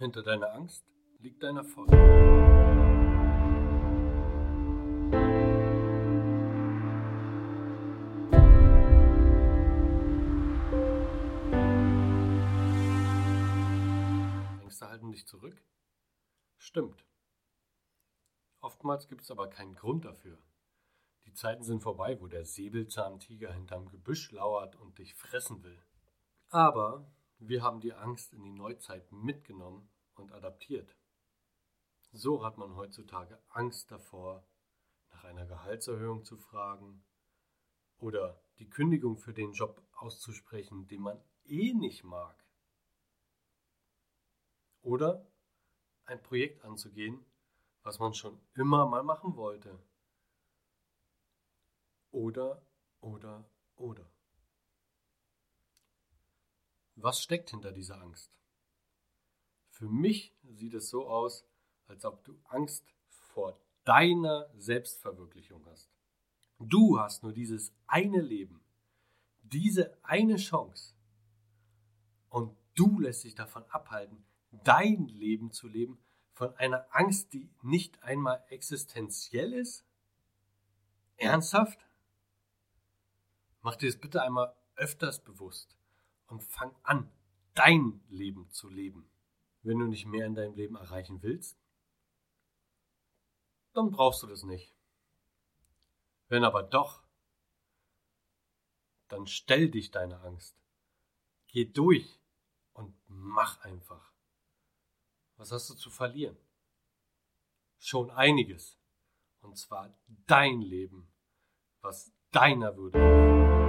Hinter deiner Angst liegt dein Erfolg. Ängste halten dich zurück? Stimmt. Oftmals gibt es aber keinen Grund dafür. Die Zeiten sind vorbei, wo der Säbelzahntiger hinterm Gebüsch lauert und dich fressen will. Aber wir haben die Angst in die Neuzeit mitgenommen und adaptiert. So hat man heutzutage Angst davor, nach einer Gehaltserhöhung zu fragen oder die Kündigung für den Job auszusprechen, den man eh nicht mag. Oder ein Projekt anzugehen, was man schon immer mal machen wollte. Oder, oder, oder. Was steckt hinter dieser Angst? Für mich sieht es so aus, als ob du Angst vor deiner Selbstverwirklichung hast. Du hast nur dieses eine Leben, diese eine Chance. Und du lässt dich davon abhalten, dein Leben zu leben, von einer Angst, die nicht einmal existenziell ist? Ernsthaft? Mach dir das bitte einmal öfters bewusst und fang an, dein Leben zu leben. Wenn du nicht mehr in deinem Leben erreichen willst, dann brauchst du das nicht. Wenn aber doch, dann stell dich deine Angst. Geh durch und mach einfach. Was hast du zu verlieren? Schon einiges. Und zwar dein Leben, was deiner Würde.